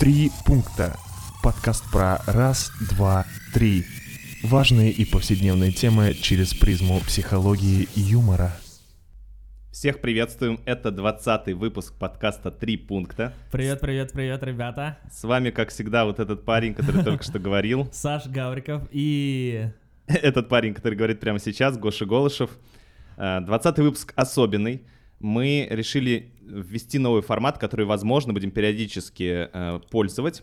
Три пункта. Подкаст про раз, два, три. Важные и повседневные темы через призму психологии и юмора. Всех приветствуем, это 20-й выпуск подкаста «Три пункта». Привет, привет, привет, ребята. С вами, как всегда, вот этот парень, который только что говорил. Саш Гавриков и... Этот парень, который говорит прямо сейчас, Гоша Голышев. 20-й выпуск особенный. Мы решили ввести новый формат, который, возможно, будем периодически э, пользовать.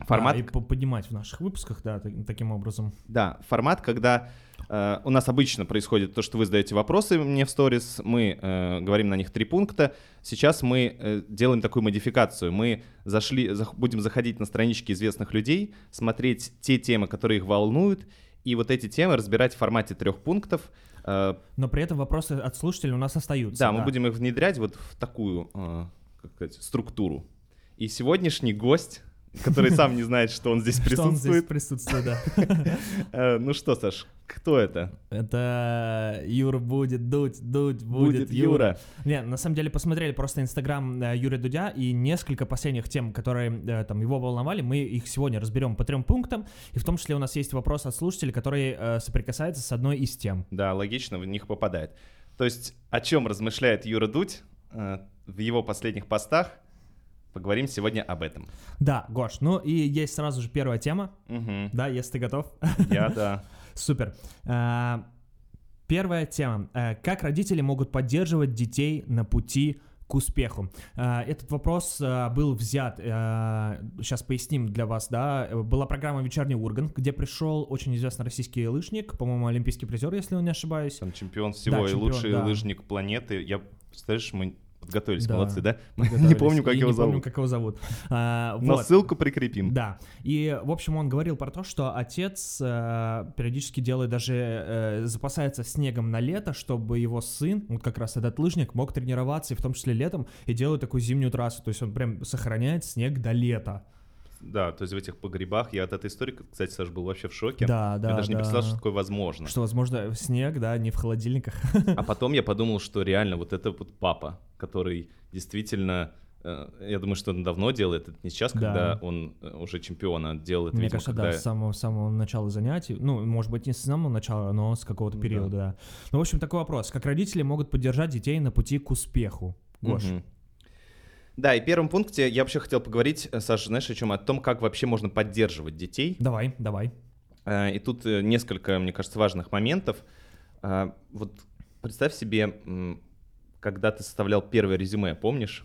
Формат... Да, и поднимать в наших выпусках, да, таким образом. Да, формат, когда э, у нас обычно происходит то, что вы задаете вопросы мне в сторис, мы э, говорим на них три пункта. Сейчас мы э, делаем такую модификацию. Мы зашли, зах, будем заходить на странички известных людей, смотреть те темы, которые их волнуют, и вот эти темы разбирать в формате трех пунктов. Э, Но при этом вопросы от слушателей у нас остаются. Да, да. мы будем их внедрять вот в такую э, как сказать, структуру. И сегодняшний гость который сам не знает, что он здесь присутствует. Что он здесь присутствует, да. Э, ну что, Саш, кто это? Это Юра будет дуть, дуть будет, Юра. Не, на самом деле посмотрели просто инстаграм э, Юрия Дудя и несколько последних тем, которые э, там его волновали, мы их сегодня разберем по трем пунктам, и в том числе у нас есть вопрос от слушателей, который соприкасается с одной из тем. Да, логично, в них попадает. То есть о чем размышляет Юра Дудь в его последних постах – Поговорим сегодня об этом. Да, Гош, ну и есть сразу же первая тема. Угу. Да, если ты готов. Я, да. Супер. А, первая тема. А, как родители могут поддерживать детей на пути к успеху. А, этот вопрос был взят, сейчас поясним для вас, да, была программа «Вечерний Ургант», где пришел очень известный российский лыжник, по-моему, олимпийский призер, если я не ошибаюсь. Там чемпион всего да, и чемпион, лучший да. лыжник планеты. Я, представляешь, мы Подготовились, да, молодцы, да? Не помню, как его зовут. Не помню, как его зовут. А, Но ссылку прикрепим. Да. И, в общем, он говорил про то, что отец э, периодически делает даже, э, запасается снегом на лето, чтобы его сын, вот как раз этот лыжник, мог тренироваться, и в том числе летом, и делает такую зимнюю трассу. То есть он прям сохраняет снег до лета. Да, то есть в этих погребах я от этой истории, кстати, Саш, был вообще в шоке. Да, да. Я даже да. не представлял, что такое возможно. Что, возможно, снег, да, не в холодильниках. А потом я подумал, что реально вот это вот папа, который действительно э, я думаю, что он давно делает, это не сейчас, да. когда он э, уже чемпиона делает. Мне видимо, кажется, когда... да, с самого, самого начала занятий. Ну, может быть, не с самого начала, но с какого-то периода, да. да. Ну, в общем, такой вопрос. Как родители могут поддержать детей на пути к успеху? Гош. Угу. Да, и первом пункте я вообще хотел поговорить, э, Саша, знаешь, о чем? О том, как вообще можно поддерживать детей. Давай, давай. И тут несколько, мне кажется, важных моментов. Вот представь себе, когда ты составлял первое резюме, помнишь?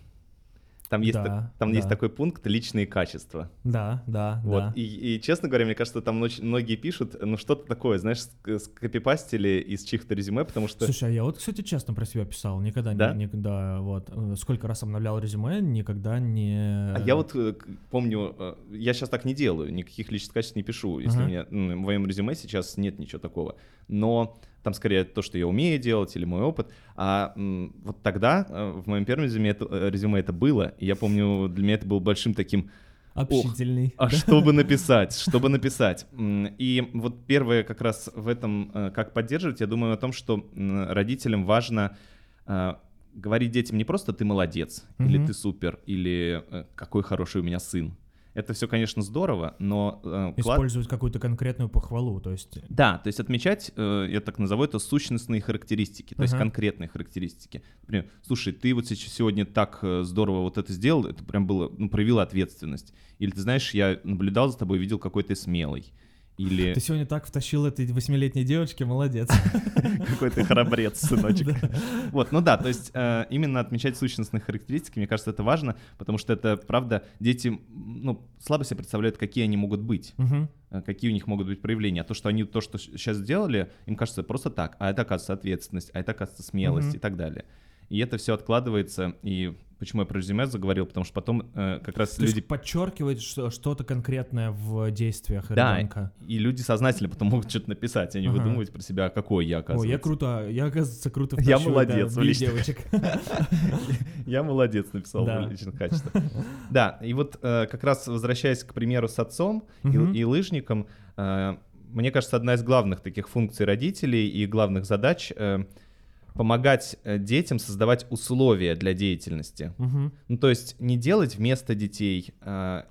Там есть, да, так, там да. есть такой пункт личные качества. Да, да, вот. да. И, и, честно говоря, мне кажется, там многие пишут, ну что-то такое, знаешь, скопипастили из чьих-то резюме, потому что... Слушай, а я вот, кстати, честно про себя писал, никогда да? не, никогда, вот, сколько раз обновлял резюме, никогда не... А я вот э, помню, э, я сейчас так не делаю, никаких личных качеств не пишу, если uh-huh. у меня ну, в моем резюме сейчас нет ничего такого, но там скорее то, что я умею делать или мой опыт. А вот тогда э, в моем первом резюме это, э, резюме это было, и я помню, для меня это был большим таким Общительный. Ох, а что бы написать, что бы написать. И вот первое как раз в этом, э, как поддерживать, я думаю о том, что родителям важно говорить детям не просто «ты молодец», mm-hmm. или «ты супер», или «какой хороший у меня сын», это все, конечно, здорово, но... Э, Использовать клад... какую-то конкретную похвалу, то есть... Да, то есть отмечать, э, я так назову это, сущностные характеристики, то uh-huh. есть конкретные характеристики. Например, слушай, ты вот сегодня так э, здорово вот это сделал, это прям было, ну, проявила ответственность. Или ты знаешь, я наблюдал за тобой, видел, какой ты смелый. Или... Ты сегодня так втащил этой восьмилетней девочке, молодец. Какой ты храбрец, сыночек. Вот, ну да, то есть э, именно отмечать сущностные характеристики, мне кажется, это важно, потому что это, правда, дети, ну, слабо себе представляют, какие они могут быть, э, какие у них могут быть проявления. А то, что они то, что сейчас сделали, им кажется просто так, а это, оказывается, ответственность, а это, оказывается, смелость и так далее. И это все откладывается, и Почему я про резюме заговорил? Потому что потом э, как раз То люди... Подчеркивает что, что-то конкретное в действиях да, ребенка. и люди сознательно потом могут что-то написать, а не ага. выдумывать про себя, какой я, оказывается. Ой, я круто, я, оказывается, круто Я молодец. Да, девочек. Я молодец, написал в личных качествах. Да, и вот э, как раз возвращаясь к примеру с отцом и лыжником, э, мне кажется, одна из главных таких функций родителей и главных задач — помогать э, детям создавать условия для деятельности. Мгм. Ну, то есть не делать вместо детей, а,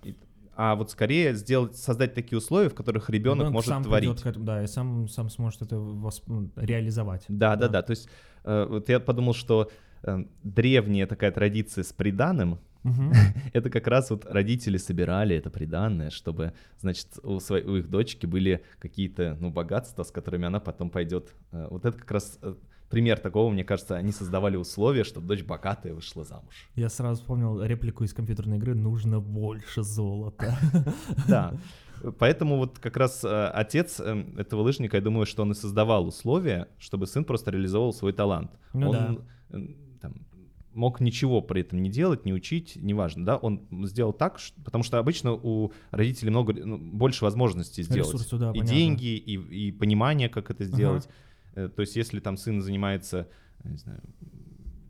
а вот скорее сделать, создать такие условия, в которых ребенок Ребенок может сам творить. к этому, да, и сам, сам сможет это восп- ну, реализовать. Да, да, Да. да. То есть э, вот я подумал, что э, древняя такая традиция с приданым, Мгм. это как раз вот родители собирали это приданное, чтобы, значит, у, своей, у их дочки были какие-то, ну, богатства, с которыми она потом пойдет. Вот это как раз пример такого, мне кажется, они создавали условия, чтобы дочь богатая вышла замуж. Я сразу вспомнил реплику из компьютерной игры «Нужно больше золота». Да. Поэтому вот как раз э, отец э, этого лыжника, я думаю, что он и создавал условия, чтобы сын просто реализовал свой талант. Ну он да. там, мог ничего при этом не делать, не учить, неважно, да, он сделал так, потому что обычно у родителей много, ну, больше возможностей сделать. Да, и понятно. деньги, и, и понимание, как это сделать. То есть если там сын занимается, не знаю,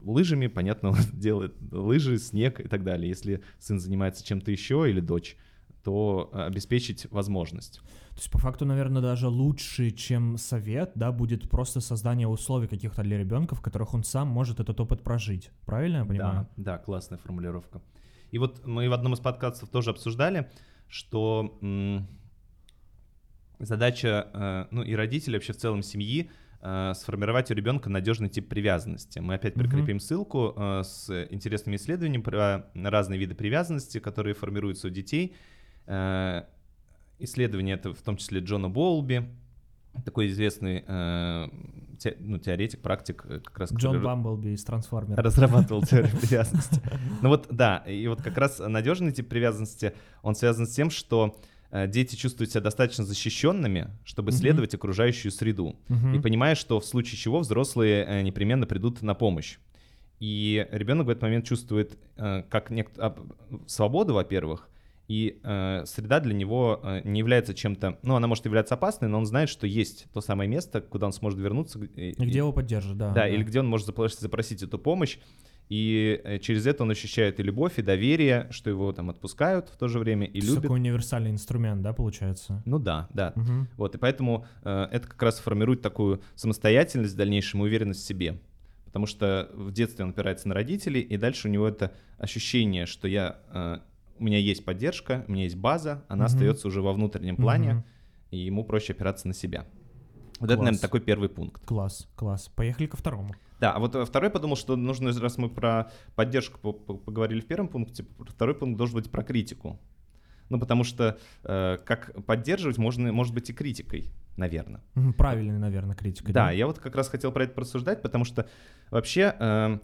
лыжами, понятно, он делает лыжи, снег и так далее. Если сын занимается чем-то еще или дочь, то э, обеспечить возможность. То есть, по факту, наверное, даже лучше, чем совет, да, будет просто создание условий каких-то для ребенка, в которых он сам может этот опыт прожить. Правильно я понимаю? Да, да, классная формулировка. И вот мы в одном из подкастов тоже обсуждали, что задача, э, ну и родителей вообще в целом семьи э, сформировать у ребенка надежный тип привязанности. Мы опять прикрепим ссылку э, с интересными исследованиями про разные виды привязанности, которые формируются у детей. Э, Исследование это в том числе Джона Боулби, такой известный э, те- ну, теоретик, практик, э, как раз Джон который Бамблби из Трансформера. разрабатывал теорию привязанности. Ну вот, да, и вот как раз надежный тип привязанности, он связан с тем, что э, дети чувствуют себя достаточно защищенными, чтобы Мгм. исследовать окружающую среду. Мгм. И понимая, что в случае чего взрослые э, непременно придут на помощь. И ребенок в этот момент чувствует э, как нек- а, свободу, во-первых, и э, среда для него э, не является чем-то, ну, она может являться опасной, но он знает, что есть то самое место, куда он сможет вернуться. и- И где его поддержат, да. да, или где он может запросить, запросить эту помощь, и э, через это он ощущает и любовь, и доверие, что его там отпускают в то же время и любят. такой универсальный инструмент, да, получается? Ну да, да. Мгм. Вот, и поэтому э, это как раз формирует такую самостоятельность в дальнейшем и уверенность в себе. Потому что в детстве он опирается на родителей, и дальше у него это ощущение, что я, э, у меня есть поддержка, у меня есть база, она Мгм. остается уже во внутреннем плане, Мгм. и ему проще опираться на себя. Вот это, Класс. наверное, такой первый пункт. Класс, класс. Поехали ко второму. Да, а вот э, второй подумал, что нужно, раз мы про поддержку по- по- поговорили в первом пункте, второй пункт должен быть про критику. Ну, потому что э, как поддерживать можно, может быть и критикой, наверное. Мгм, Правильный, наверное, критика. Да, я вот как раз хотел про это порассуждать, потому что вообще, э,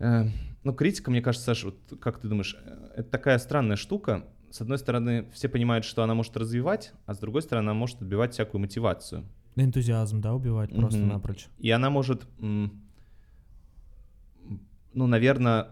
э, ну, критика, мне кажется, Саша, вот как ты думаешь, э, это такая странная штука. С одной стороны, все понимают, что она может развивать, а с другой стороны, она может отбивать всякую мотивацию. Энтузиазм, да, убивать Мгм. просто напрочь. И она может, ну, наверное,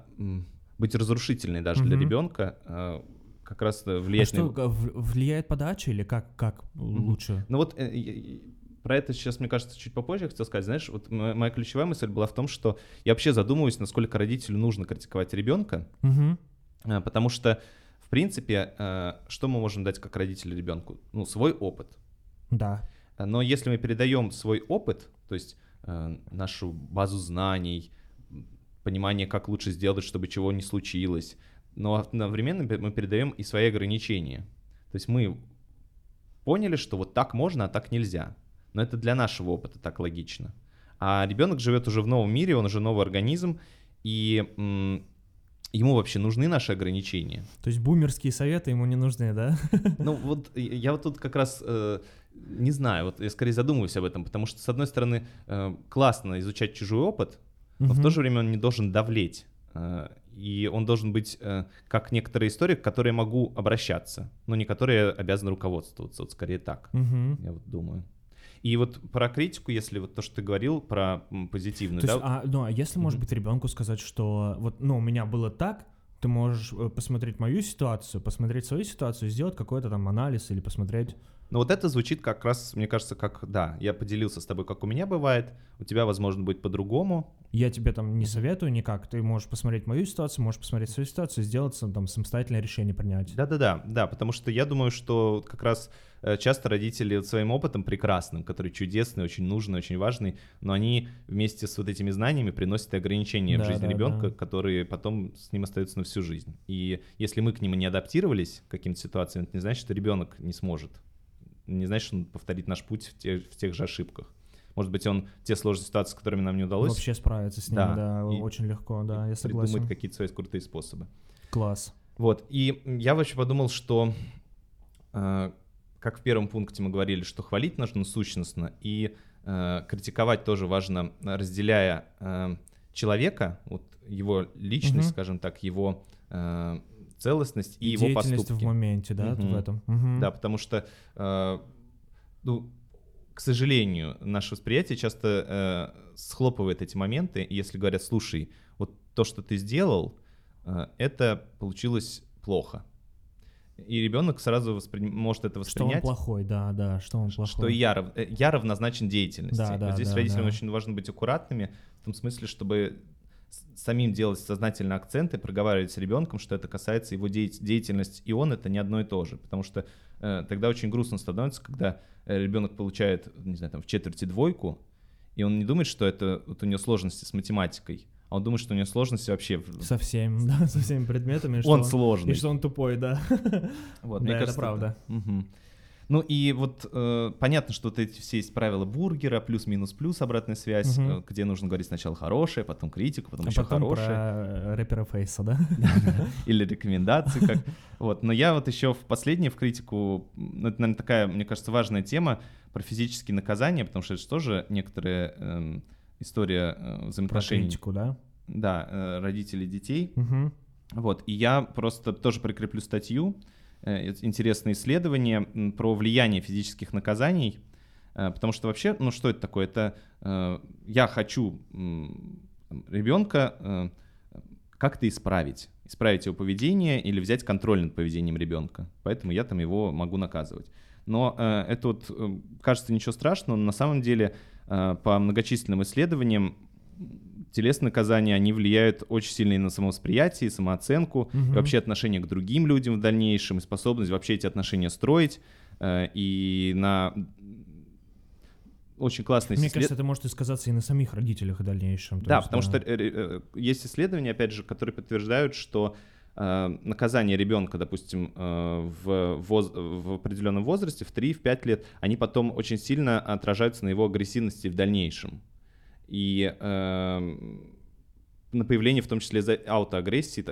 быть разрушительной даже для Мгм. ребенка, э, как раз А влиять что, на... в- влияет подача или как, как лучше? Ну вот э, про это сейчас, мне кажется, чуть попозже я хотел сказать. Знаешь, вот мо- моя ключевая мысль была в том, что я вообще задумываюсь, насколько родителю нужно критиковать ребенка, Мгм. э, потому что, в принципе, э, что мы можем дать как родители ребенку? Ну, свой опыт. Да. Но если мы передаем свой опыт, то есть э, нашу базу знаний, понимание, как лучше сделать, чтобы чего не случилось, но одновременно мы передаем и свои ограничения. То есть мы поняли, что вот так можно, а так нельзя. Но это для нашего опыта так логично. А ребенок живет уже в новом мире, он уже новый организм, и м, ему вообще нужны наши ограничения. То есть бумерские советы ему не нужны, да? Ну вот я- я вот тут как раз э, не знаю, вот я скорее задумываюсь об этом, потому что с одной стороны э, классно изучать чужой опыт, но в Мгм. то же время он не должен давлеть. э, И он должен быть э, как некоторые истории, к которой я могу обращаться, но не которые обязан руководствоваться. Вот скорее так, Мгм. я вот думаю. И вот про критику, если вот то, что ты говорил про позитивную, То да, есть, а, ну, а если, может быть, ребенку сказать, что вот, ну, у меня было так, ты можешь посмотреть мою ситуацию, посмотреть свою ситуацию, сделать какой-то там анализ или посмотреть Но вот это звучит как раз, мне кажется, как, да, я поделился с тобой, как у меня бывает, у тебя, возможно, будет по-другому. Я тебе там не советую никак, ты можешь посмотреть мою ситуацию, можешь посмотреть свою ситуацию, сделать там самостоятельное решение принять. Да-да-да, да, потому что я думаю, что как раз э, часто родители своим опытом прекрасным, который чудесный, очень нужный, очень важный, но они вместе с вот этими знаниями приносят ограничения да, в жизни да, ребенка, да. которые потом с ним остаются на всю жизнь. И если мы к ним не адаптировались к каким-то ситуациям, это не значит, что ребенок не сможет. Не значит, что он повторит наш путь в тех, в тех же ошибках. Может быть, он те сложные ситуации, с которыми нам не удалось... Вообще справиться с ними, да, да очень легко, да, я согласен. Придумать какие-то свои крутые способы. Класс. Вот, и я вообще подумал, что, э, как в первом пункте мы говорили, что хвалить нужно сущностно, и э, критиковать тоже важно, разделяя э, человека, вот его личность, угу. скажем так, его э, целостность и, и его поступки. в моменте, да, угу. в этом. Угу. Да, потому что, э, ну, к сожалению, наше восприятие часто э, схлопывает эти моменты, если говорят, слушай, вот то, что ты сделал, э, это получилось плохо. И ребенок сразу воспри... может это воспринять. Что он плохой, да, да, что он плохой. Что я, рав... Э, я равнозначен деятельности. Да, да, вот здесь да, родителям да. очень важно быть аккуратными, в том смысле, чтобы самим делать сознательно акценты, проговаривать с ребенком, что это касается его деятельности, и он это не одно и то же. Потому что э, тогда очень грустно становится, когда э, ребенок получает, не знаю, там, в четверти двойку, и он не думает, что это вот у него сложности с математикой, а он думает, что у него сложности вообще... Со всеми, да, со всеми предметами. Он, он сложный. И что он тупой, да. Вот, да, мне кажется, это правда. Это... Угу. Ну и вот э, понятно, что вот эти все есть правила бургера, плюс-минус-плюс, обратная связь, угу. э, где нужно говорить сначала хорошее, потом критику, потом а еще потом хорошее. про рэпера Фейса, да? Или рекомендации как. Вот, но я вот еще в последнее в критику, ну это, наверное, такая, мне кажется, важная тема про физические наказания, потому что это же тоже некоторая эм, история э, взаимоотношений. Про критику, да? Да, родителей детей. Вот, и я просто тоже прикреплю статью, Э, интересное исследование про влияние физических наказаний, э, потому что вообще, ну что это такое? Это э, я хочу ребенка как-то исправить, исправить его поведение или взять контроль над поведением ребенка, поэтому я там его могу наказывать. Но это вот кажется ничего страшного, но на самом деле по многочисленным исследованиям телесные наказания, они влияют очень сильно и на самовосприятие, и самооценку, угу. и вообще отношение к другим людям в дальнейшем, и способность вообще эти отношения строить, э, и на очень классный Мне кажется, это может и сказаться и на самих родителях в дальнейшем. Да, есть, потому да. что э, есть исследования, опять же, которые подтверждают, что э, наказание ребенка, допустим, э, в, воз, в определенном возрасте, в 3-5 лет, они потом очень сильно отражаются на его агрессивности в дальнейшем и э, на появление в том числе аутоагрессии,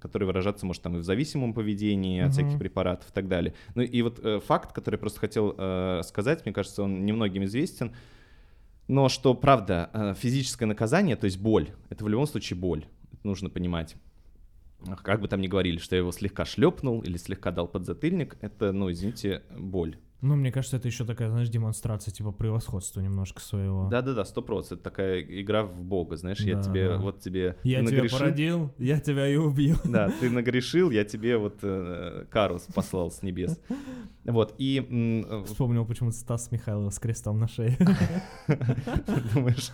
которая выражаться может там и в зависимом поведении uh-huh. от всяких препаратов и так далее. Ну и вот э, факт, который я просто хотел э, сказать, мне кажется, он немногим известен, но что правда, э, физическое наказание, то есть боль, это в любом случае боль, это нужно понимать. Как бы там ни говорили, что я его слегка шлепнул или слегка дал подзатыльник, это, ну, извините, боль. Ну, мне кажется, это еще такая, знаешь, демонстрация типа превосходства немножко своего. Да-да-да, сто процентов. Такая игра в бога, знаешь, да, я тебе, да. вот тебе... Я тебя породил, я тебя и убью. Да, ты нагрешил, я тебе вот э, кару послал с небес. Вот, и... Э, Вспомнил почему-то Стас Михайлов с крестом на шее. Думаешь?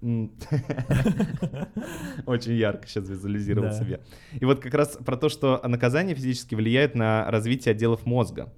Очень ярко сейчас визуализировал себе. И вот как раз про то, что наказание физически влияет на развитие отделов мозга.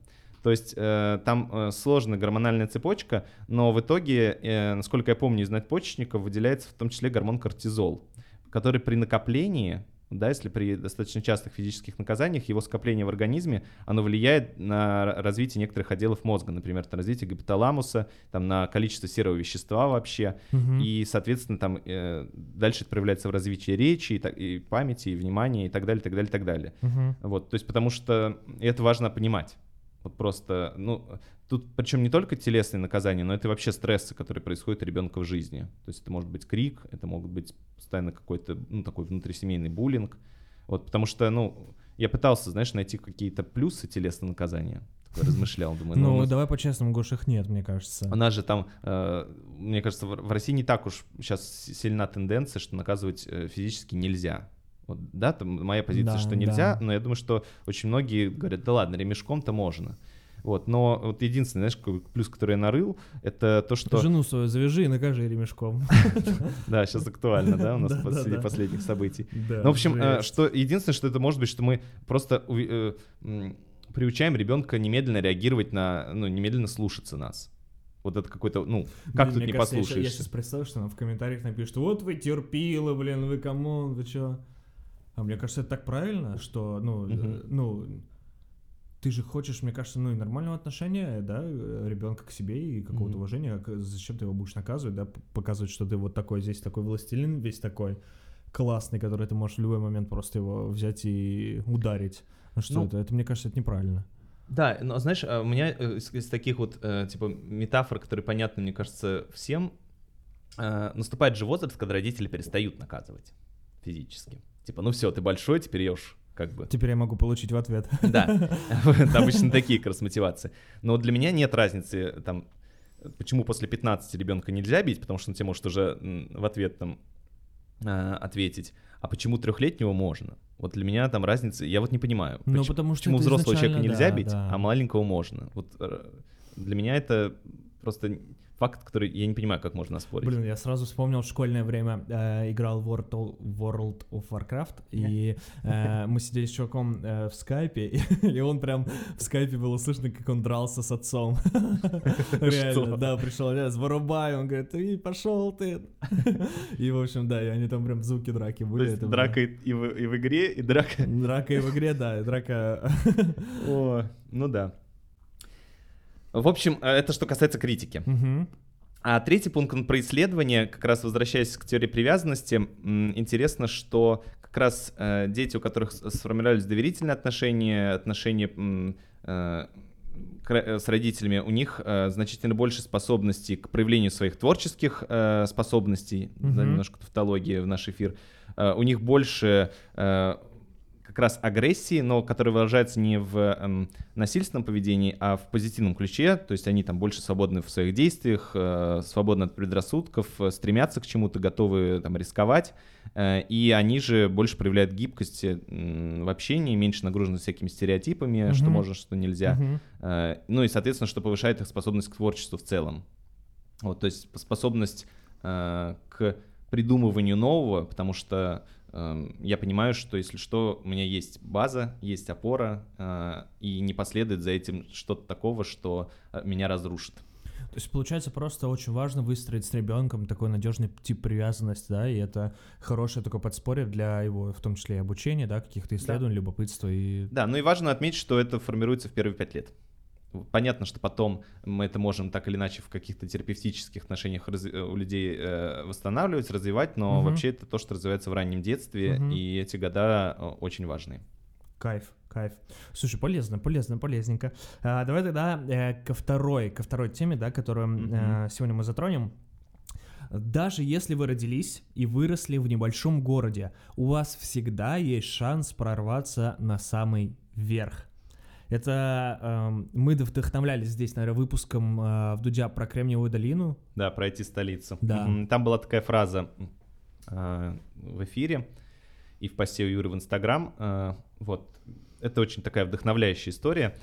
То есть э, там э, сложная гормональная цепочка, но в итоге, э, насколько я помню из надпочечников, выделяется в том числе гормон кортизол, который при накоплении да, если при достаточно частых физических наказаниях его скопление в организме, оно влияет на развитие некоторых отделов мозга, например, на развитие гипоталамуса, там, на количество серого вещества вообще, угу. и, соответственно, там э, дальше это проявляется в развитии речи, и, и памяти, и внимания, и так далее, так далее, так далее. Угу. Вот, то есть потому что это важно понимать. Вот просто, ну, тут причем не только телесные наказания, но это вообще стрессы, которые происходят у ребенка в жизни. То есть это может быть крик, это могут быть постоянно какой-то, ну, такой внутрисемейный буллинг. Вот, потому что, ну, я пытался, знаешь, найти какие-то плюсы телесного наказания. Такой размышлял, думаю. Ну, ну давай по-честному, Гош, их нет, мне кажется. У нас же там, э, мне кажется, в России не так уж сейчас сильна тенденция, что наказывать э, физически нельзя. Вот, да, там моя позиция, да, что нельзя, да. но я думаю, что очень многие говорят, да ладно, ремешком-то можно. Вот, но вот единственный, знаешь, какой плюс, который я нарыл, это то, что... Жену свою завяжи и накажи ремешком. Да, сейчас актуально, да, у нас среди последних событий. Ну, в общем, э, что единственное, что это может быть, что мы просто э, приучаем ребенка немедленно реагировать на, ну, немедленно слушаться нас. Вот это какой-то, ну, как блин, тут не кажется, послушаешься? Я, я сейчас представил, что нам в комментариях напишут, вот вы терпилы, блин, вы кому, вы чё? А мне кажется, это так правильно, что, ну, угу. ну, ты же хочешь, мне кажется, ну и нормального отношения, да, ребенка к себе и какого-то mm-hmm. уважения. Зачем ты его будешь наказывать, да, показывать, что ты вот такой здесь такой властелин, весь такой классный, который ты можешь в любой момент просто его взять и ударить. Ну что ну, это? Это, мне кажется, это неправильно. Да, но знаешь, а у меня э, из, из таких вот э, типа метафор, которые понятны, мне кажется, всем, э, наступает же возраст, когда родители перестают наказывать физически. Типа, ну все, ты большой, теперь ешь как бы. Теперь я могу получить в ответ. Да, обычно такие как раз мотивации. Но для меня нет разницы, там, почему после 15 ребенка нельзя бить, потому что он тебе может уже в ответ там а, ответить, а почему трехлетнего можно? Вот для меня там разница, я вот не понимаю, ну, почему, потому что почему взрослого человека нельзя да, бить, да. а маленького можно. Вот э, для меня это просто факт, который я не понимаю, как можно спорить. Блин, я сразу вспомнил в школьное время, э, играл в World of, World of Warcraft, и э, мы сидели с чуваком э, в скайпе, и, и он прям в скайпе было слышно, как он дрался с отцом. Реально, да, пришел я с вырубай, он говорит, ты пошел ты. И, в общем, да, и они там прям звуки драки были. Драка и в игре, и драка... Драка и в игре, да, и драка... О, ну да. В общем, э, это что касается критики. Угу. А третий пункт он про исследование, как раз возвращаясь к теории привязанности, интересно, что как раз э, дети, у которых сформировались доверительные отношения, отношения э, с родителями, у них э, значительно больше способностей к проявлению своих творческих э, способностей, mm-hmm. да, немножко тавтологии в наш эфир, э, у них больше э, как раз агрессии, но которая выражается не в эм, насильственном поведении, а в позитивном ключе. То есть они там больше свободны в своих действиях, э, свободны от предрассудков, э, стремятся к чему-то, готовы там рисковать. Э, и они же больше проявляют гибкость э, в общении, меньше нагружены всякими стереотипами, mm-hmm. что можно, что нельзя. Mm-hmm. Э, ну и, соответственно, что повышает их способность к творчеству в целом. Вот, то есть способность э, к придумыванию нового, потому что я понимаю, что если что, у меня есть база, есть опора, э, и не последует за этим что-то такого, что э, меня разрушит. То есть, получается, просто очень важно выстроить с ребенком такой надежный тип привязанности, да, и это хорошее такое подспорье для его, в том числе и обучения, да, каких-то исследований, да. любопытства и... Да, ну и важно отметить, что это формируется в первые пять лет. Понятно, что потом мы это можем так или иначе в каких-то терапевтических отношениях раз... Э, у людей э, восстанавливать, развивать, но угу. вообще это то, что развивается в раннем детстве, угу. и эти года э, очень важны. Кайф, кайф. Слушай, полезно, полезно, полезненько. А, давай тогда э, ко второй, ко второй теме, да, которую угу. э, сегодня мы затронем. Даже если вы родились и выросли в небольшом городе, у вас всегда есть шанс прорваться на самый верх. Это э, мы вдохновлялись здесь, наверное, выпуском э, в Дудя про Кремниевую долину. Да, пройти столицу. Да. Там была такая фраза э, в эфире и в посте у Юры в Инстаграм. Э, вот, это очень такая вдохновляющая история.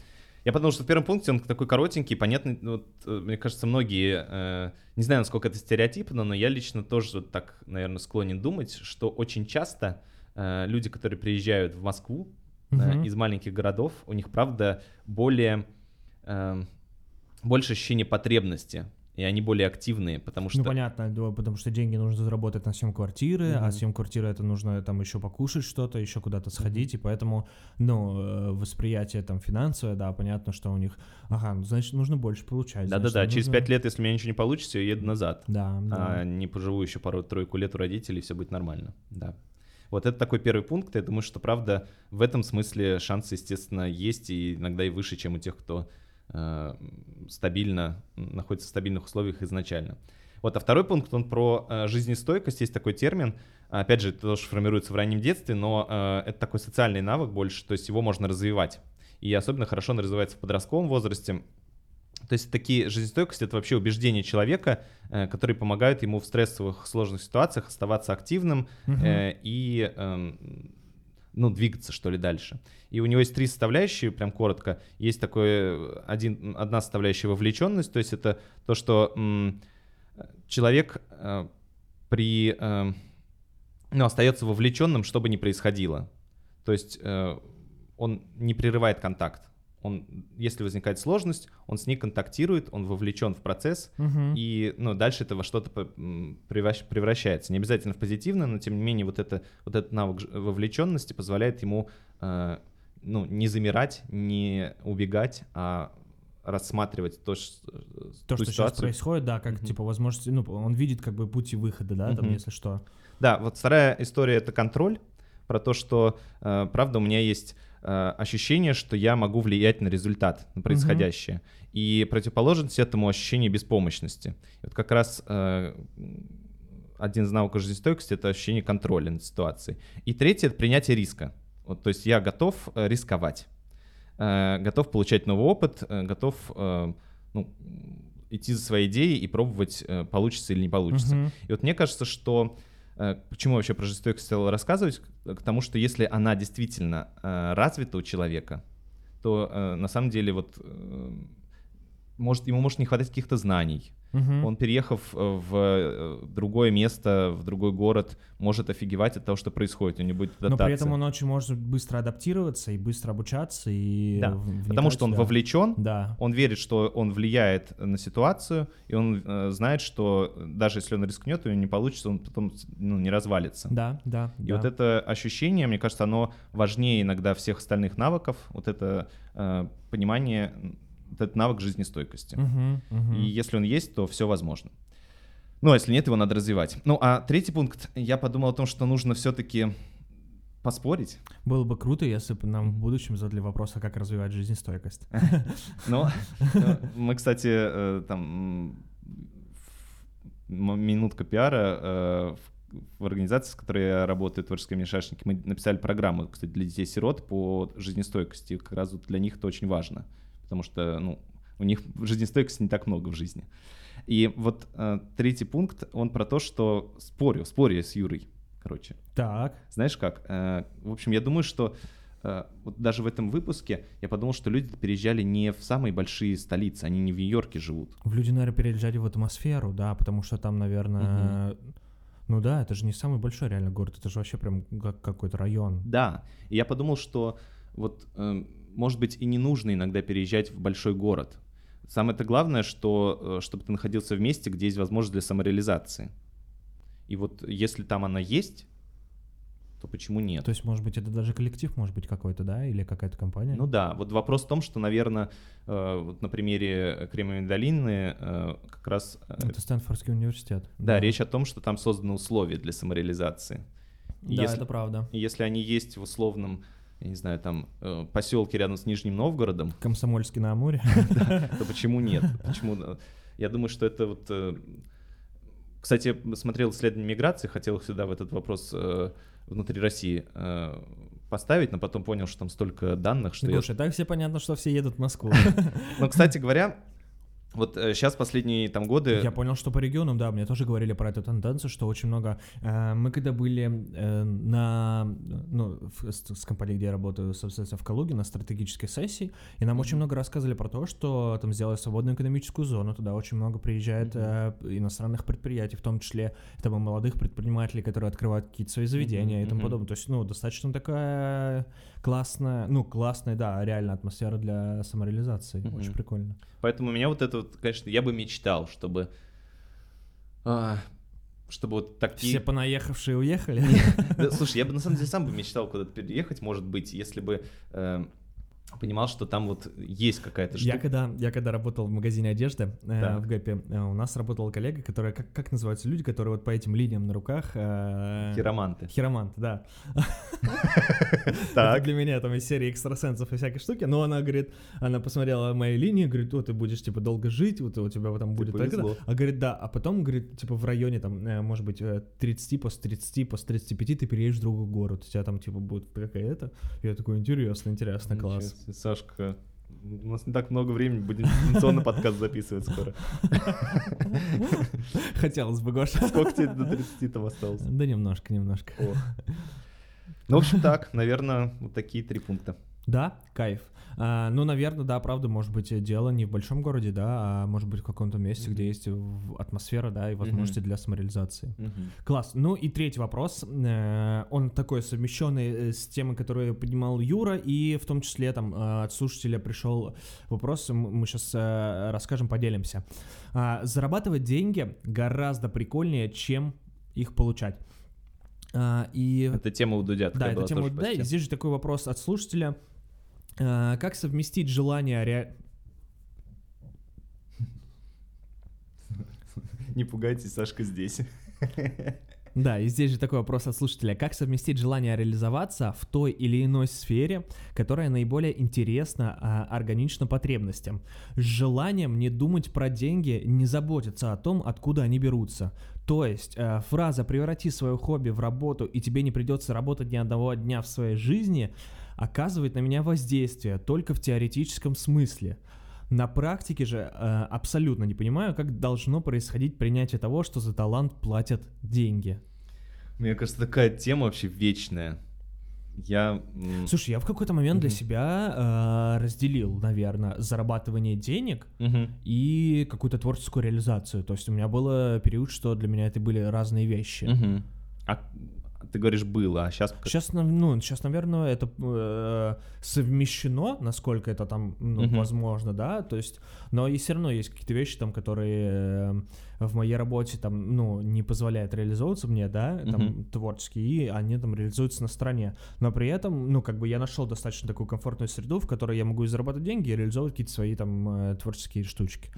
Я подумал, что в первом пункте он такой коротенький, понятный. Вот, э, мне кажется, многие, э, не знаю, насколько это стереотипно, но я лично тоже так, наверное, склонен думать, что очень часто э, люди, которые приезжают в Москву, угу. из маленьких городов, у них, правда, более, э, больше ощущение потребности и они более активные, потому ну, что... Ну, понятно, потому что деньги нужно заработать на съем квартиры, mm-hmm. а съем квартиры это нужно там еще покушать что-то, еще куда-то сходить, mm-hmm. и поэтому, ну, э, восприятие там финансовое, да, понятно, что у них, ага, ну, значит, нужно больше получать. Да-да-да, через пять лет, если у меня ничего не получится, я еду назад. Да, да. А не поживу еще пару-тройку лет у родителей, все будет нормально, да. Вот это такой первый пункт. Я думаю, что, правда, в этом смысле шансы, естественно, есть, и иногда и выше, чем у тех, кто э, стабильно, находится в стабильных условиях изначально. Вот, а второй пункт, он про э, жизнестойкость, есть такой термин. Опять же, это тоже формируется в раннем детстве, но э, это такой социальный навык больше, то есть его можно развивать. И особенно хорошо он развивается в подростковом возрасте, то есть такие жизнестойкость — это вообще убеждения человека, э, которые помогают ему в стрессовых сложных ситуациях оставаться активным угу. э, и э, ну, двигаться, что ли, дальше. И у него есть три составляющие, прям коротко. Есть такой один, одна составляющая вовлеченность, то есть это то, что м, человек э, при, э, ну, остается вовлеченным, что бы ни происходило. То есть э, он не прерывает контакт. Он, если возникает сложность, он с ней контактирует, он вовлечен в процесс, Мгм. и ну, дальше это во что-то превращается. Не обязательно в позитивное, но тем не менее вот, это, вот этот навык вовлеченности позволяет ему э, ну, не замирать, не убегать, а рассматривать то, ш- То, ту что сейчас происходит, да, как Мгм. типа возможности, ну, он видит как бы пути выхода, да, там, Мгм. если что. Да, вот вторая история — это контроль, про то, что, э, правда, у меня есть э, ощущение, что я могу влиять на результат, на происходящее. И противоположность этому ощущение беспомощности. И Вот как раз э, один из навыков жизнестойкости — это ощущение контроля над ситуацией. И третье — это принятие риска. Вот, то есть я готов э, рисковать, э, готов получать новый опыт, э, готов э, ну, идти за своей идеей и пробовать, э, получится или не получится. Мгм. И вот мне кажется, что э, почему вообще про жестокость хотел рассказывать, к к тому, что если она действительно э, развита у человека, то э, на самом деле вот э, может, ему может не хватать каких-то знаний. Мгм. Он, переехав э, в э, другое место, в другой город, может офигевать от того, что происходит. У него будет Но адаптация. при этом он очень может быстро адаптироваться и быстро обучаться и Да, Потому что он да. вовлечен, Да. он верит, что он влияет на ситуацию, и он э, знает, что даже если он рискнет, у него не получится, он потом ну, не развалится. Да, да, И да. вот это ощущение, мне кажется, оно важнее иногда всех остальных навыков. Вот это э, понимание, этот навык жизнестойкости. Мгм, мгм. И если он есть, то все возможно. Ну, а если нет, его надо развивать. Ну, а третий пункт, я подумал о том, что нужно все-таки поспорить. Было бы круто, если бы нам в будущем задали вопрос, а как развивать жизнестойкость. Э, мы, кстати, э, там минутка пиара э, в организации, с которой я работаю, творческие мешашники, мы написали программу, кстати, для детей-сирот по жизнестойкости. Как раз для них это очень важно, потому что, ну, у них жизнестойкости не так много в жизни. И вот э, третий пункт, он про то, что спорю, спорю я с Юрой, короче. Так, Знаешь как? Э, В общем, я думаю, что э, вот даже в этом выпуске я подумал, что люди переезжали не в самые большие столицы, они не в Нью-Йорке живут. в люди, наверное, переезжали в атмосферу, да, потому что там, наверное... Ну да, это же не самый большой реально город, это же вообще прям как какой-то район. Да, и я подумал, что вот, э, может быть, и не нужно иногда переезжать в большой город. Самое-то главное, что э, чтобы ты находился в месте, где есть возможность для самореализации. И вот если там она есть, то почему нет? То есть, может быть, это даже коллектив, может быть, какой-то, да, или какая-то компания? Ну да, вот вопрос в том, что, наверное, вот на примере Кремовой долины э, как раз э, Это Стэнфордский университет. Да, речь о том, что там созданы условия для самореализации. Да, если, это правда. если они есть в условном, я не знаю, там э, поселке рядом с Нижним Новгородом, Комсомольский на Амуре. то почему нет? Почему? э, Я думаю, что это вот. э, Кстати, я смотрел исследование миграции, хотел сюда в этот вопрос э, внутри России поставить, но потом понял, что там столько данных, что я Слушай, так все понятно, что все едут в Москву. Но, кстати говоря, вот сейчас последние там годы... Я понял, что по регионам, да, мне тоже говорили про эту тенденцию, что очень много... э, мы когда были э, на... Ну, в, с, с компанией, где я работаю, собственно, в Калуге, на стратегической сессии, и нам очень много рассказывали про то, что там сделали свободную экономическую зону, туда очень много приезжает э, иностранных предприятий, в том числе там и молодых предпринимателей, которые открывают какие-то свои заведения Мгм, и тому подобное. То есть, ну, достаточно такая классная, ну, классная, да, реально атмосфера для самореализации. Мгм. Очень прикольно. Поэтому у меня вот это вот, конечно, я бы мечтал, чтобы... а, чтобы вот такие... Все понаехавшие уехали. Слушай, я бы на самом деле сам бы мечтал куда-то переехать, может быть, если бы э, понимал, что там вот есть какая-то Я штука. когда, я когда работал в магазине одежды э, Так. в ГЭПе, э, у нас работала коллега, которая, как, как называются люди, которые вот по этим линиям на руках... э, Хироманты. Хиромант, да. Так. Для меня там из серии экстрасенсов и всякой штуки. Но она говорит, она посмотрела мои линии, говорит, о, ты будешь типа долго жить, вот у тебя там будет. А говорит, да, а потом, говорит, типа в районе там, э, может быть, э, 30, после 30, после 35 ты переедешь в другой город, у тебя там типа будет какая-то. Я такой, интересно, интересно, класс. Сашка, у нас не так много времени, будем дистанционно подкаст записывать скоро. Хотелось бы, Гоша. Сколько тебе до 30 там осталось? Да немножко, немножко. Ну, в общем, так, наверное, вот такие три пункта. Да, кайф. А, ну, наверное, да, правда, может быть, дело не в большом городе, да, а может быть в каком-то месте, где есть атмосфера, да, и возможности для самореализации. Класс. Ну и третий вопрос. Э, он такой совмещенный э, с темой, которую поднимал Юра, и в том числе там э, от слушателя пришел вопрос, мы сейчас расскажем, поделимся. А, зарабатывать деньги гораздо прикольнее, чем их получать. А, и... Это тема у Дудя. Да, это тема у Дудя. И здесь же такой вопрос от слушателя. А, как совместить желание ре... Не пугайтесь, Сашка здесь. Да, и здесь же такой вопрос от слушателя. Как совместить желание реализоваться в той или иной сфере, которая наиболее интересна, а, органична потребностям, с желанием не думать про деньги, не заботиться о том, откуда они берутся. То есть э, фраза «преврати свое хобби в работу, и тебе не придется работать ни одного дня в своей жизни» оказывает на меня воздействие только в теоретическом смысле. На практике же э, абсолютно не понимаю, как должно происходить принятие того, что за талант платят деньги. Мне кажется, такая тема вообще вечная. Я... Слушай, я в какой-то момент uh-huh. для себя э, разделил, наверное, зарабатывание денег uh-huh. и какую-то творческую реализацию. То есть у меня был период, что для меня это были разные вещи. Uh-huh. А ты говоришь было, а сейчас... Сейчас, ну, сейчас, наверное, это э, совмещено, насколько это там ну, uh-huh. возможно, да, то есть, но и все равно есть какие-то вещи там, которые э, в моей работе там, ну, не позволяют реализовываться мне, да, там, uh-huh. творчески, и они там реализуются на стороне, но при этом, ну, как бы я нашел достаточно такую комфортную среду, в которой я могу и зарабатывать деньги, и реализовывать какие-то свои там э, творческие штучки.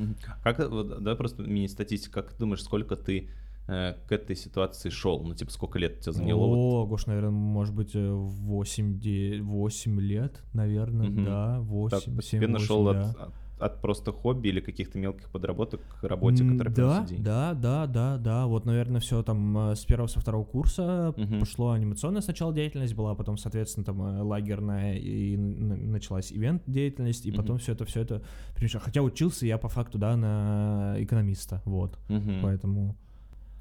Как, вот, давай просто мини-статистика, как ты думаешь, сколько ты Э, к этой ситуации шел? Ну, типа, сколько лет тебя заняло? О, вот? Гош, наверное, может быть, 8, 8 лет, наверное, угу. да, 8, так, постепенно 7, 8, шел да. от, от, от просто хобби или каких-то мелких подработок к работе, которая да, деньги? Да, да, да, да, вот, наверное, все там э, с первого, со второго курса угу. пошло анимационная сначала деятельность была, потом, соответственно, там э, лагерная и началась ивент деятельность, и угу. потом все это, все это, хотя учился я по факту, да, на экономиста, вот, угу. поэтому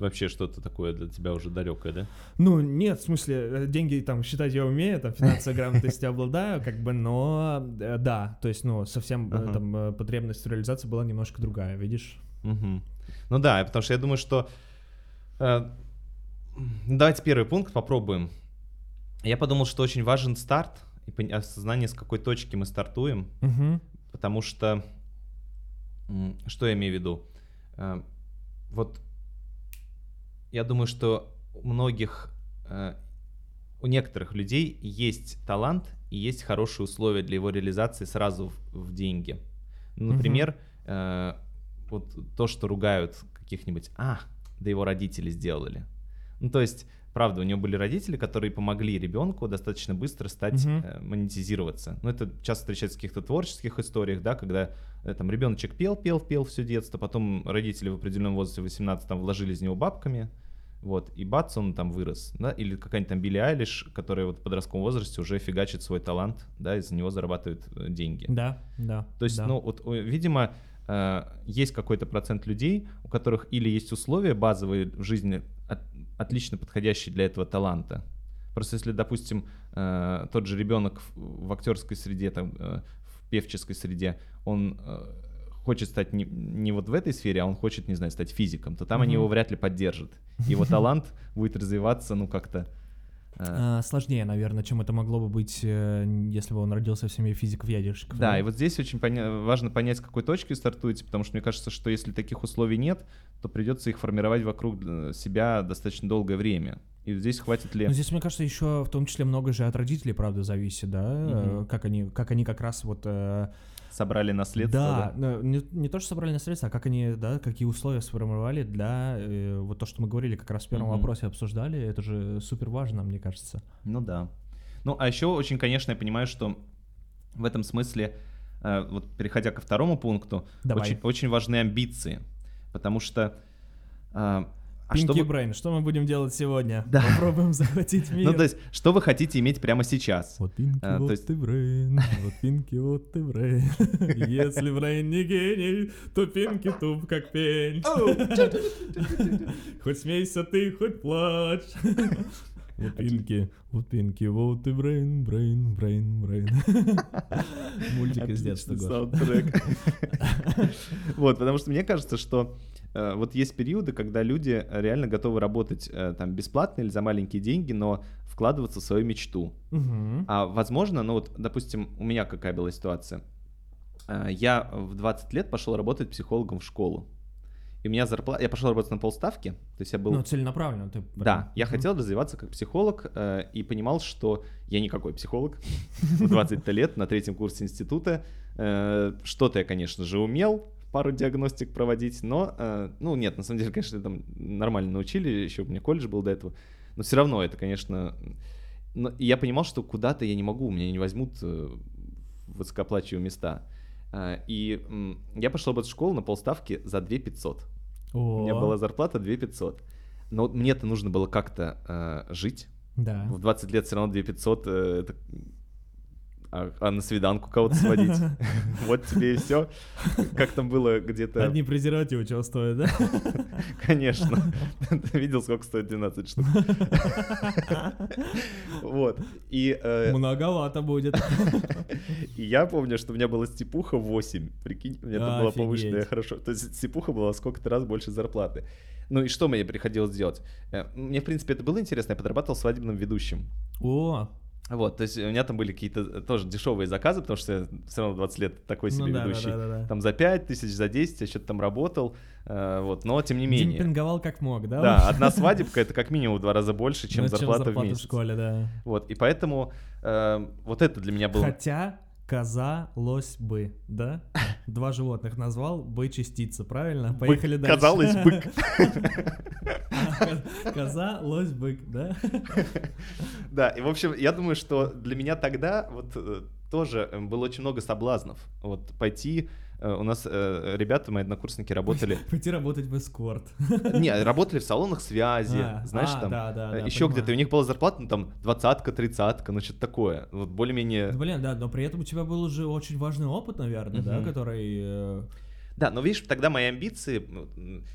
вообще что-то такое для тебя уже далекое, да? Ну, нет, в смысле, э, деньги там считать я умею, там финансовой грамотности обладаю, как бы, но э, да, то есть, ну, совсем uh-huh. там потребность в реализации была немножко другая, видишь? Ну да, потому что я думаю, что... Э, давайте первый пункт попробуем. Я подумал, что очень важен старт и осознание, с какой точки мы стартуем, потому что... Что я имею в виду? Вот я думаю, что у многих, э, у некоторых людей есть талант и есть хорошие условия для его реализации сразу в, в деньги. Например, э, вот то, что ругают каких-нибудь, а, да его родители сделали. Ну, то есть, правда, у него были родители, которые помогли ребенку достаточно быстро стать, э, монетизироваться. Ну, это часто встречается в каких-то творческих историях, да, когда э, там ребеночек пел, пел, пел все детство, потом родители в определенном возрасте, 18, там, вложили из него бабками, вот, и бац, он там вырос, да, или какая-нибудь там Билли Айлиш, которая вот в подростковом возрасте уже фигачит свой талант, да, из-за него зарабатывает э, деньги. Да, да. То есть, да. ну, вот, видимо, э, есть какой-то процент людей, у которых или есть условия базовые в жизни, от, отлично подходящие для этого таланта. Просто если, допустим, э, тот же ребенок в, в актерской среде, там, в певческой среде, он хочет стать не, не вот в этой сфере, а он хочет, не знаю, стать физиком, то там mm-hmm. они его вряд ли поддержат. Его талант будет развиваться, ну, как-то... Э, а, сложнее, наверное, чем это могло бы быть, э, если бы он родился в семье физиков-ядерщиков. Да, и вот здесь очень поня- важно понять, с какой точки стартуете, потому что мне кажется, что если таких условий нет, то придется их формировать вокруг э, себя достаточно долгое время. И здесь хватит ли... Но здесь, мне кажется, еще в том числе много же от родителей, правда, зависит, да, угу. как они, как они как раз вот собрали наследство. Да, да? Не, не то, что собрали наследство, а как они, да, какие условия сформировали для э, вот то, что мы говорили как раз в первом угу. вопросе обсуждали, это же супер важно, мне кажется. Ну да. Ну, а еще очень, конечно, я понимаю, что в этом смысле, э, вот переходя ко второму пункту, очень, очень важны амбиции, потому что э, а Пинки что Брейн, что мы будем делать сегодня? Да. Попробуем захватить мир. Ну, то есть, что вы хотите иметь прямо сейчас? Вот Пинки, а, вот есть... ты Брейн, вот Пинки, вот ты Брейн. Если Брейн не гений, то Пинки туп как пень. Хоть смейся ты, хоть плачь. Вот пинки, вот пинки, вот и брейн, брейн, брейн, брейн. Мультик из детства. Саундтрек. Вот, потому что мне кажется, что вот есть периоды, когда люди реально готовы работать э, там бесплатно или за маленькие деньги, но вкладываться в свою мечту. А возможно, ну вот, допустим, у меня какая была ситуация. Э, я в 20 лет пошел работать психологом в школу. И у меня зарплата... Я пошел работать на полставки, то есть я был... Ну, целенаправленно ты... Да, я хотел развиваться как психолог э, и понимал, что я никакой психолог в 20 лет на третьем курсе института. Э, что-то я, конечно же, умел, пару диагностик проводить, но, э, ну, нет, на самом деле, конечно, там нормально научили, еще у меня колледж был до этого, но все равно это, конечно... Но я понимал, что куда-то я не могу, меня не возьмут э, высокоплачиваемые места. Э, и я пошел в школу на полставки за 2 500. У меня была зарплата 2 500. Но мне-то нужно было как-то э, жить. Да. В 20 лет все равно 2 500 э, это а, а на свиданку кого-то сводить. Вот тебе и все. Как там было где-то... Одни презервативы чего стоят, да? Конечно. Ты видел, сколько стоит 12 штук? Вот. И... Э, Многовато будет. И я помню, что у меня была степуха 8. Прикинь, у меня там была повышенная хорошо. То есть степуха была сколько-то раз больше зарплаты. Ну и что мне приходилось делать? Э, мне, в принципе, это было интересно. Я подрабатывал свадебным ведущим. О, вот, то есть у меня там были какие-то э, тоже дешевые заказы, потому что я все равно 20 лет такой ну себе ну, ведущий. Да, да, да, да. Там за 5 тысяч, за 10 я что-то там работал, э, вот, но тем не менее. Демпинговал как мог, да? Да, одна свадебка это как минимум в два раза больше, чем, ну, зарплата, чем зарплата в месяц. в школе, да. Вот, и поэтому э, вот это для меня было... Хотя коза, лось, бы, да? Два животных назвал, бы частица, правильно? Поехали бык, дальше. Казалось, бык. Коза, лось, бык, да? Да, и в общем, я думаю, что для меня тогда вот э, тоже э, было очень много соблазнов. Вот пойти у нас э, ребята, мои однокурсники работали... Пойти работать в эскорт. Не, работали в салонах связи, а, знаешь, а, там, да, да, э, еще где-то. У них была зарплата, ну, там, двадцатка, тридцатка, ну, что-то такое. Вот более-менее... Блин, да, но при этом у тебя был уже очень важный опыт, наверное, да, который... Да, но видишь, тогда мои амбиции,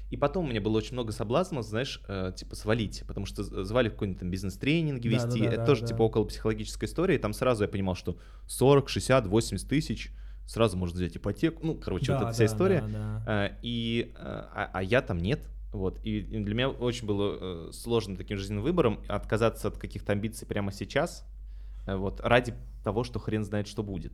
и потом у меня было очень много соблазнов, знаешь, э, типа свалить, потому что звали в какой-нибудь там бизнес-тренинг вести, да, да, это да, тоже да. типа около психологической истории, и там сразу я понимал, что 40, 60, 80 тысяч, сразу может взять ипотеку, ну, короче, да, вот эта вся история. Да, да. А, и, а, а я там нет, вот, и, для меня очень было э, сложно таким жизненным выбором отказаться от каких-то амбиций прямо сейчас, э, вот, ради того, что хрен знает, что будет.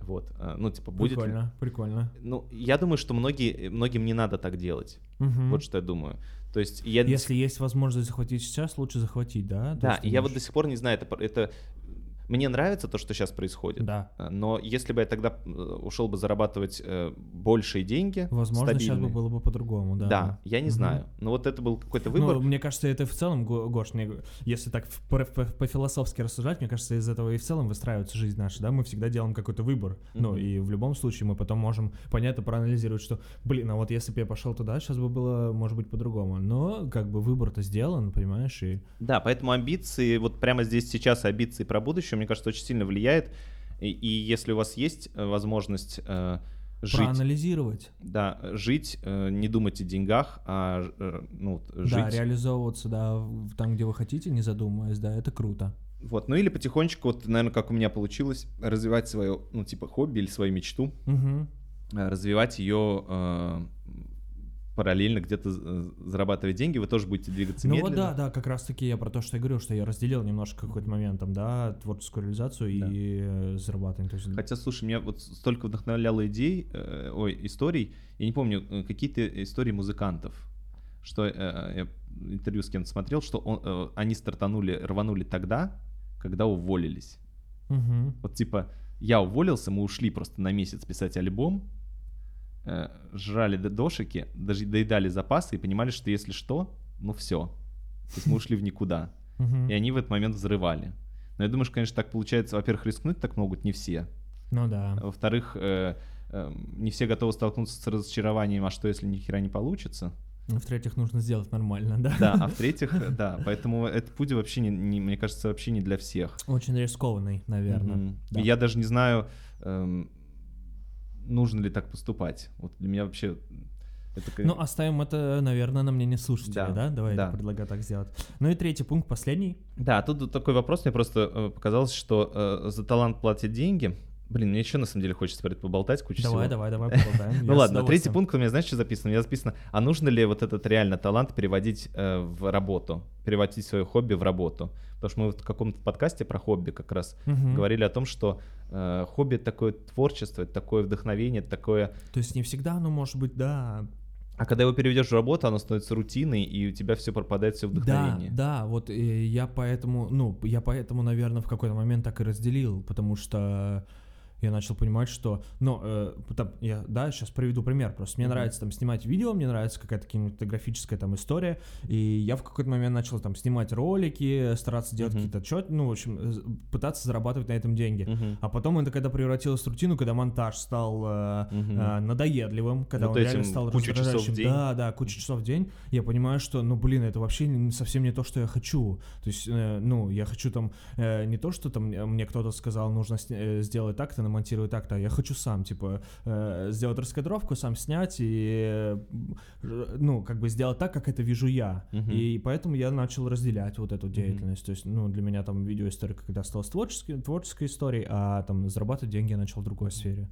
Вот, э, ну, типа, будет... Прикольно, прикольно. Ну, я думаю, что многие, многим не надо так делать. Угу. Вот что я думаю. То есть я... Если есть возможность захватить сейчас, лучше захватить, да? Да, и я вот до сих пор не знаю, это, это мне нравится то, что сейчас происходит. Да. Э, но если бы я тогда э, ушел бы зарабатывать э, большие деньги, возможно, стабильные, сейчас бы было бы по-другому, да. Да, я не угу. знаю. Но вот это был какой-то выбор. Ну, мне кажется, это в целом, Гош, мне, если так по-философски рассуждать, мне кажется, из этого и в целом выстраивается жизнь наша, да. Мы всегда делаем какой-то выбор. Угу. Ну и в любом случае мы потом можем понятно проанализировать, что, блин, а вот если бы я пошел туда, сейчас бы было, может быть, по-другому. Но как бы выбор-то сделан, понимаешь, и. Да, поэтому амбиции, вот прямо здесь сейчас амбиции про будущее, мне кажется, очень сильно влияет. И, и если у вас есть э, возможность э, жить... Проанализировать. Да, жить, э, не думать о деньгах, а э, ну, жить... Да, реализовываться, да, там, где вы хотите, не задумываясь, да, это круто. Вот, ну или потихонечку, вот, наверное, как у меня получилось, развивать свое, ну, типа, хобби или свою мечту, угу. развивать ее э, параллельно где-то э, зарабатывать деньги, вы тоже будете двигаться ну, медленно. Ну вот да, да, как раз таки я про то, что я говорил, что я разделил немножко какой-то момент там, да, творческую реализацию да. и э, зарабатывание. То есть... Хотя, слушай, меня вот столько вдохновляло идей, э, ой, историй, я не помню, э, какие-то истории музыкантов, что э, я интервью с кем-то смотрел, что он, э, они стартанули, рванули тогда, когда уволились. Угу. Вот типа, я уволился, мы ушли просто на месяц писать альбом, э, жрали дошики, даже доедали запасы и понимали, что если что, ну все. То есть мы ушли в никуда. И они в этот момент взрывали. Но я думаю, что, конечно, так получается, во-первых, рискнуть так могут не все. Ну да. Во-вторых, э, э, не все готовы столкнуться с разочарованием, а что, если ни хера не получится? Ну, в-третьих, нужно сделать нормально, да? Да, а в-третьих, да, поэтому этот путь вообще, не, не, мне кажется, вообще не для всех. Очень рискованный, наверное. Mm-hmm. Да. Я даже не знаю, эм, нужно ли так поступать. Вот для меня вообще Это Ну, оставим это, наверное, на мнение слушателя, Да, да? Давай да. я предлагаю так сделать. Ну и третий пункт, последний. Да, тут вот такой вопрос, мне просто э, показалось, что э, за талант платят деньги. Блин, мне еще на самом деле хочется про это поболтать, куча Давай, всего. давай, давай, поболтаем. Я Ну ладно, третий пункт у меня, знаешь, что записано? У меня записано, а нужно ли вот этот реально талант переводить э, в работу, переводить свое хобби в работу? Потому что мы вот в каком-то подкасте про хобби как раз Мгм. говорили о том, что э, хобби — это такое творчество, это такое вдохновение, это такое... То есть не всегда оно может быть, да, А когда его переведешь в работу, оно становится рутиной, и у тебя все пропадает, все Да, вдохновение. да, вот э, я поэтому, ну, я поэтому, наверное, в какой-то момент так и разделил, потому что я начал понимать, что, ну, э, там, я, да, сейчас приведу пример, просто мне Мгм. нравится там снимать видео, мне нравится какая-то кинематографическая там история, и я в какой-то момент начал там снимать ролики, стараться делать Мгм. какие-то отчеты, ну, в общем, пытаться зарабатывать на этом деньги. Мгм. А потом это когда превратилось в рутину, когда монтаж стал э, Мгм. э, надоедливым, когда Вот он реально стал раздражающим. Да, да, куча часов в день. Я понимаю, что, ну, блин, это вообще совсем не то, что я хочу. То есть, э, ну, я хочу там э, не то, что там мне кто-то сказал, нужно сня- э, сделать так-то, намонтировать так-то. а Я хочу сам, типа, э, сделать раскадровку, сам снять и, э, ну, как бы сделать так, как это вижу я. Мгм. И поэтому я начал разделять вот эту деятельность. То есть, ну, для меня там видеоистория когда стала творческой, творческой историей, а там зарабатывать деньги я начал в другой сфере.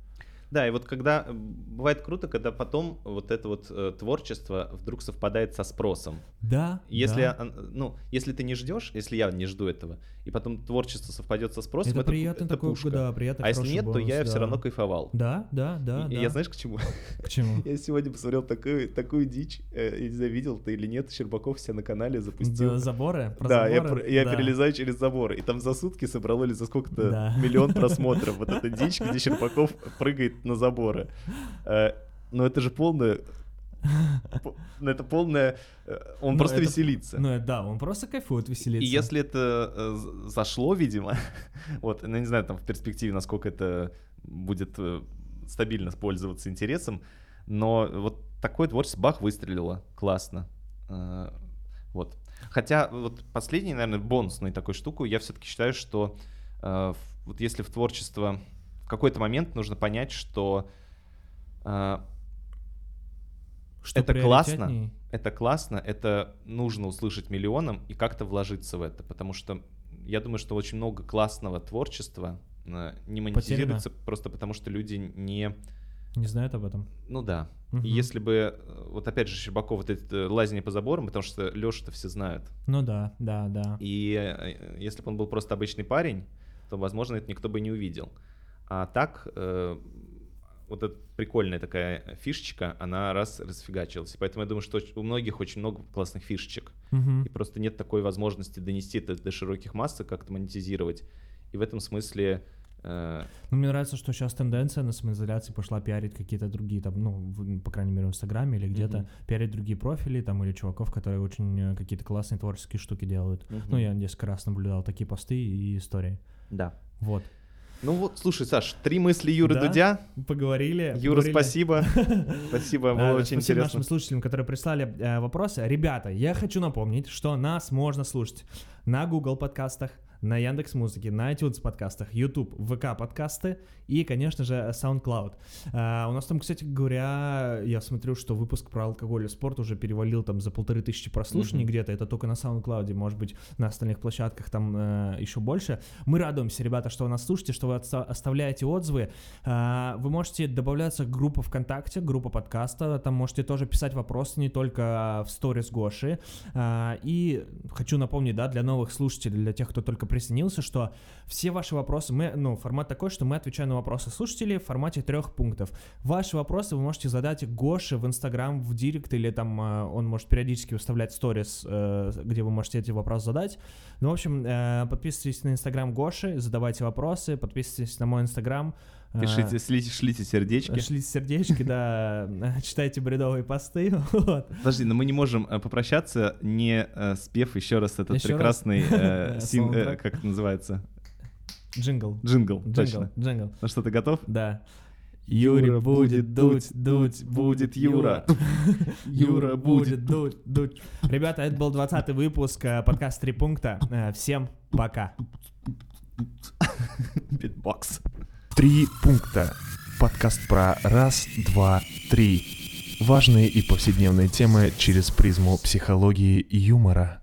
Да, и вот когда э, бывает круто, когда потом вот это вот э, творчество вдруг совпадает со спросом. Да. Если, да. ну, если ты не ждешь, если я не жду этого, и потом творчество совпадет со спросом, это, это, приятный это такой, пушка. да, приятный а если нет, то бонус, я да. все равно кайфовал. Да, да, да, и, да. я знаешь к чему? К чему? Я сегодня посмотрел такую, такую дичь, э, не знаю, видел ты или нет, Щербаков себя на канале запустил. Да, заборы? Про да, я, заборы? я Да. перелезаю через заборы, и там за сутки собрало или за сколько-то Да. миллион просмотров вот эта дичь, где Щербаков прыгает на заборы. Э, Но это же полное... по- Ну это полное... э, Он Ну, просто это- веселится. Ну, да, он просто кайфует, веселится. И если это э, зашло, видимо, вот, ну, не знаю, там в перспективе, насколько это будет э, стабильно пользоваться интересом, но вот такое творчество Бах выстрелило, классно. Э, Вот. Хотя вот последний, наверное, бонусной такой штуку, я все-таки считаю, что э, вот если в творчество какой-то момент нужно понять, что э, Что это классно. это классно, это нужно услышать миллионам и как-то вложиться в это, потому что я думаю, что очень много классного творчества э, не монетизируется просто потому, что люди не... Не знают об этом. Ну да. Мгм. И если бы, э, вот опять же, Щербаков, вот это э, лазение по заборам, потому что Леша-то все знают. Ну да, да, да. И э, если бы он был просто обычный парень, то, возможно, это никто бы не увидел. А так, э, вот эта прикольная такая фишечка, она раз расфигачилась. Поэтому я думаю, что у многих очень много классных фишечек. Мгм. И просто нет такой возможности донести это до широких масс, как-то монетизировать. И в этом смысле... э, Ну, мне нравится, что сейчас тенденция на самоизоляции пошла пиарить какие-то другие, там, ну, в- по крайней мере, в Инстаграме или где-то, Мгм. пиарить другие профили, там, или чуваков, которые очень э, какие-то классные творческие штуки делают. Мгм. Ну, я несколько раз наблюдал такие посты и истории. Да. Вот. Ну вот, слушай, Саш, три мысли Юры Да? Дудя. Поговорили. Юра, поговорили. спасибо. Спасибо, было очень Спасибо интересно. нашим слушателям, которые прислали э, вопросы. Ребята, я хочу напомнить, что нас можно слушать на Google подкастах, на Яндекс Музыке, на iTunes подкастах, YouTube, ВК подкасты и, конечно же, SoundCloud. А, у нас там, кстати говоря, я смотрю, что выпуск про алкоголь и спорт уже перевалил там за полторы тысячи прослушаний Мгм. где-то. Это только на SoundCloud, может быть, на остальных площадках там э, еще больше. Мы радуемся, ребята, что вы нас слушаете, что вы отста- оставляете отзывы. А, Вы можете добавляться в группу ВКонтакте, группа подкаста. Там можете тоже писать вопросы не только в сторис Гоши. А, И хочу напомнить, да, для новых слушателей, для тех, кто только присоединился, что все ваши вопросы, мы, ну, формат такой, что мы отвечаем на вопросы слушателей в формате трех пунктов. Ваши вопросы вы можете задать Гоше в Инстаграм, в Директ, или там э, он может периодически выставлять сторис, э, где вы можете эти вопросы задать. Ну, в общем, э, подписывайтесь на Инстаграм Гоши, задавайте вопросы, подписывайтесь на мой Инстаграм. Пишите, слите, шлите сердечки. Шлите сердечки, да, читайте бредовые посты, вот. Подожди, но мы не можем э, попрощаться, не э, спев еще раз этот Еще прекрасный э, син- э, как это называется? Джингл. Джингл. Джингл, Точно. джингл, Ну что, ты готов? да. Юра будет Дудь, Дудь, будет Юра. Юра будет Дудь, Дудь. Ребята, это был 20 выпуск э, подкаста «Три пункта». Всем пока. Битбокс. Три пункта. Подкаст про раз, два, три. Важные и повседневные темы через призму психологии и юмора.